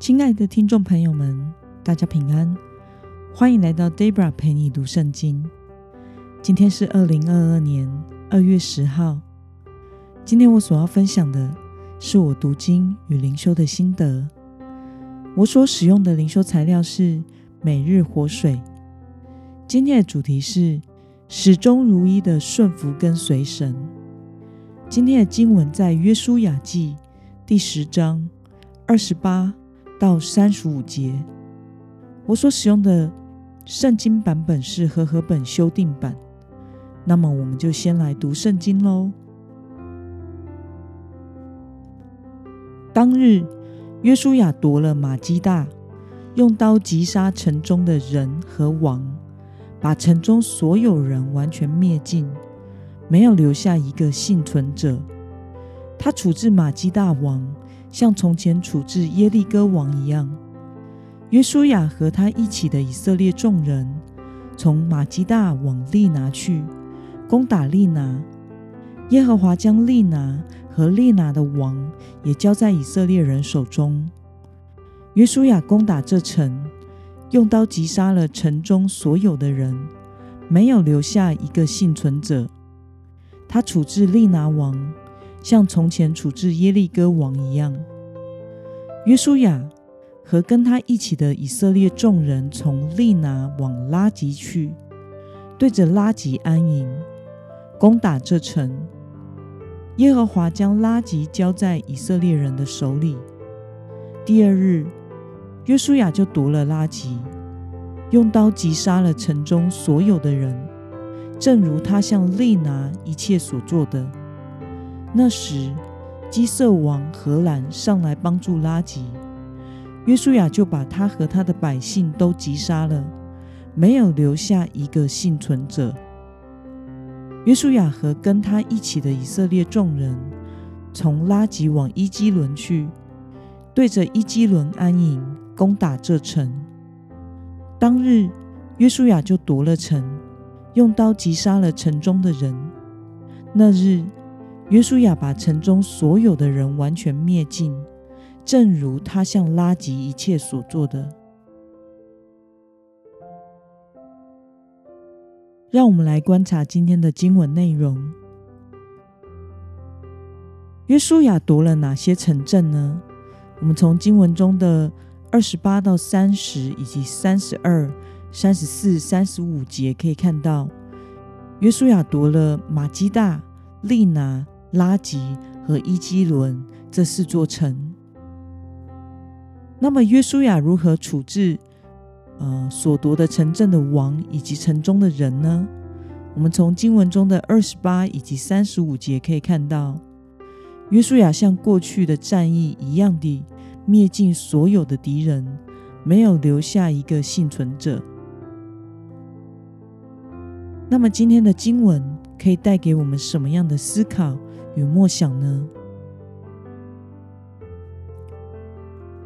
亲爱的听众朋友们，大家平安，欢迎来到 Debra 陪你读圣经。今天是二零二二年二月十号。今天我所要分享的是我读经与灵修的心得。我所使用的灵修材料是每日活水。今天的主题是始终如一的顺服跟随神。今天的经文在约书亚记第十章二十八到三十五节。我所使用的圣经版本是和合本修订版。那么，我们就先来读圣经喽。当日，约书亚夺了马基大，用刀击杀城中的人和王，把城中所有人完全灭尽。没有留下一个幸存者。他处置马基大王，像从前处置耶利哥王一样。约书亚和他一起的以色列众人，从马基大往利拿去，攻打利拿。耶和华将利拿和利拿的王也交在以色列人手中。约书亚攻打这城，用刀击杀了城中所有的人，没有留下一个幸存者。他处置利拿王，像从前处置耶利哥王一样。约书亚和跟他一起的以色列众人从利拿往拉吉去，对着拉吉安营，攻打这城。耶和华将拉吉交在以色列人的手里。第二日，约书亚就夺了拉吉，用刀击杀了城中所有的人。正如他向利拿一切所做的，那时基色王荷兰上来帮助拉吉，约书亚就把他和他的百姓都击杀了，没有留下一个幸存者。约书亚和跟他一起的以色列众人，从拉吉往伊基伦去，对着伊基伦安营，攻打这城。当日，约书亚就夺了城。用刀击杀了城中的人。那日，约书亚把城中所有的人完全灭尽，正如他向拉吉一切所做的。让我们来观察今天的经文内容。约书亚夺了哪些城镇呢？我们从经文中的二十八到三十以及三十二。三十四、三十五节可以看到，约书亚夺了马基大、利拿、拉吉和伊基伦这四座城。那么，约书亚如何处置呃所夺的城镇的王以及城中的人呢？我们从经文中的二十八以及三十五节可以看到，约书亚像过去的战役一样的灭尽所有的敌人，没有留下一个幸存者。那么今天的经文可以带给我们什么样的思考与默想呢？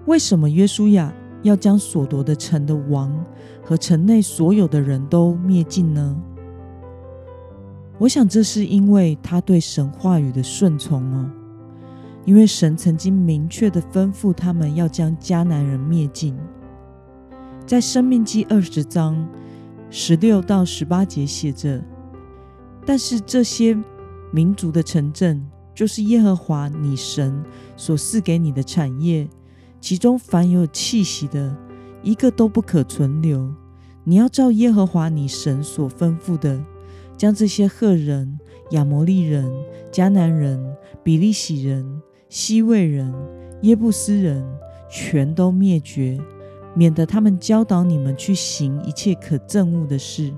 为什么约书亚要将所夺的城的王和城内所有的人都灭尽呢？我想这是因为他对神话语的顺从哦。因为神曾经明确的吩咐他们要将迦南人灭尽，在生命记二十章。十六到十八节写着：“但是这些民族的城镇，就是耶和华你神所赐给你的产业，其中凡有气息的，一个都不可存留。你要照耶和华你神所吩咐的，将这些赫人、亚摩利人、迦南人、比利洗人、西魏人、耶布斯人，全都灭绝。”免得他们教导你们去行一切可憎恶的事，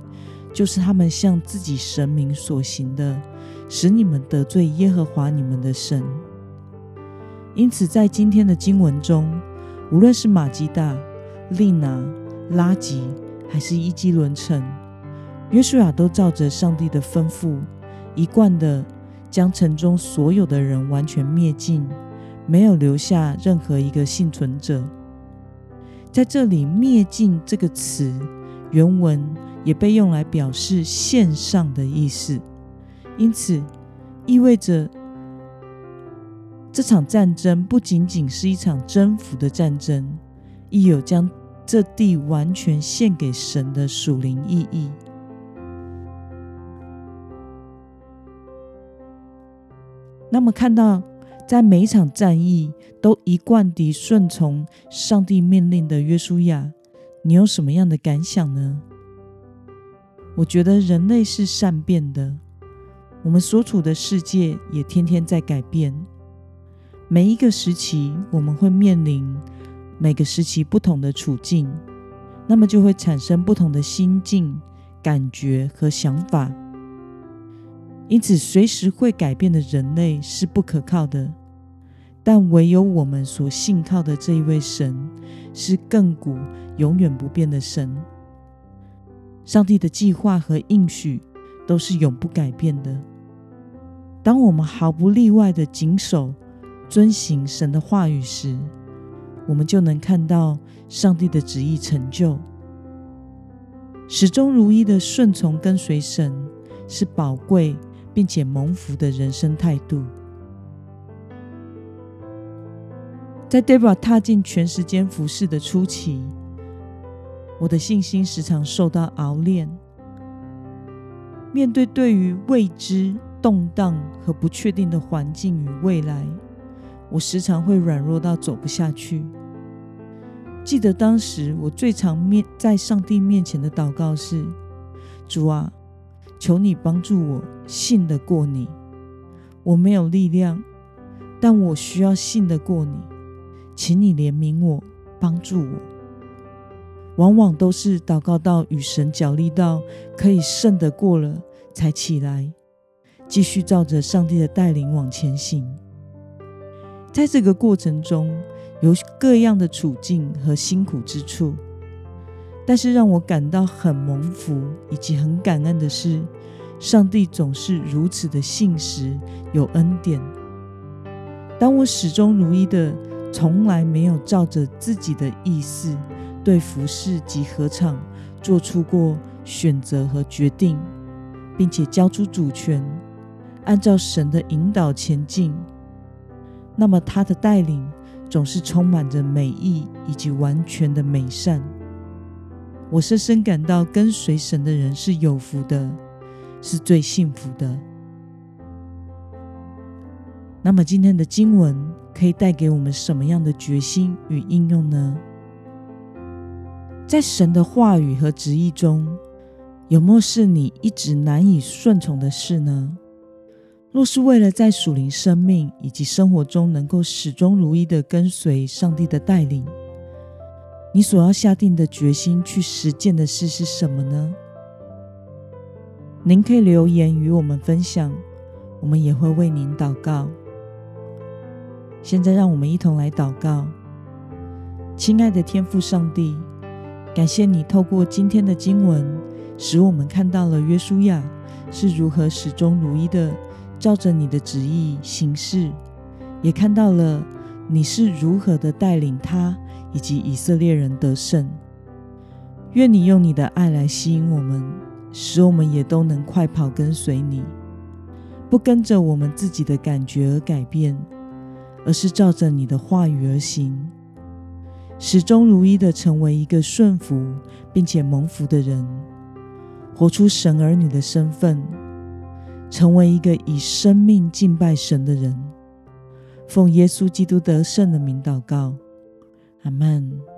就是他们向自己神明所行的，使你们得罪耶和华你们的神。因此，在今天的经文中，无论是马基大、利拿、拉吉，还是伊基伦城，约书亚都照着上帝的吩咐，一贯的将城中所有的人完全灭尽，没有留下任何一个幸存者。在这里，“灭尽”这个词原文也被用来表示线上的意思，因此意味着这场战争不仅仅是一场征服的战争，亦有将这地完全献给神的属灵意义。那么，看到在每一场战役都一贯地顺从上帝命令的约书亚，你有什么样的感想呢？我觉得人类是善变的，我们所处的世界也天天在改变。每一个时期，我们会面临每个时期不同的处境，那么就会产生不同的心境、感觉和想法。因此，随时会改变的人类是不可靠的，但唯有我们所信靠的这一位神是亘古永远不变的神。上帝的计划和应许都是永不改变的。当我们毫不例外的谨守、遵行神的话语时，我们就能看到上帝的旨意成就。始终如一的顺从跟随神，是宝贵。并且蒙福的人生态度，在 Debra 踏进全时间服饰的初期，我的信心时常受到熬炼。面对对于未知、动荡和不确定的环境与未来，我时常会软弱到走不下去。记得当时我最常面在上帝面前的祷告是：“主啊。”求你帮助我信得过你。我没有力量，但我需要信得过你。请你怜悯我，帮助我。往往都是祷告到与神角力到可以胜得过了，才起来继续照着上帝的带领往前行。在这个过程中，有各样的处境和辛苦之处。但是让我感到很蒙福以及很感恩的是，上帝总是如此的信实有恩典。当我始终如一的，从来没有照着自己的意思对服饰及合场做出过选择和决定，并且交出主权，按照神的引导前进，那么他的带领总是充满着美意以及完全的美善。我深深感到，跟随神的人是有福的，是最幸福的。那么，今天的经文可以带给我们什么样的决心与应用呢？在神的话语和旨意中，有没有是你一直难以顺从的事呢？若是为了在属灵生命以及生活中能够始终如一的跟随上帝的带领，你所要下定的决心去实践的事是什么呢？您可以留言与我们分享，我们也会为您祷告。现在，让我们一同来祷告。亲爱的天父上帝，感谢你透过今天的经文，使我们看到了约书亚是如何始终如一的照着你的旨意行事，也看到了你是如何的带领他。以及以色列人得胜，愿你用你的爱来吸引我们，使我们也都能快跑跟随你，不跟着我们自己的感觉而改变，而是照着你的话语而行，始终如一的成为一个顺服并且蒙福的人，活出神儿女的身份，成为一个以生命敬拜神的人。奉耶稣基督得胜的名祷告。阿门。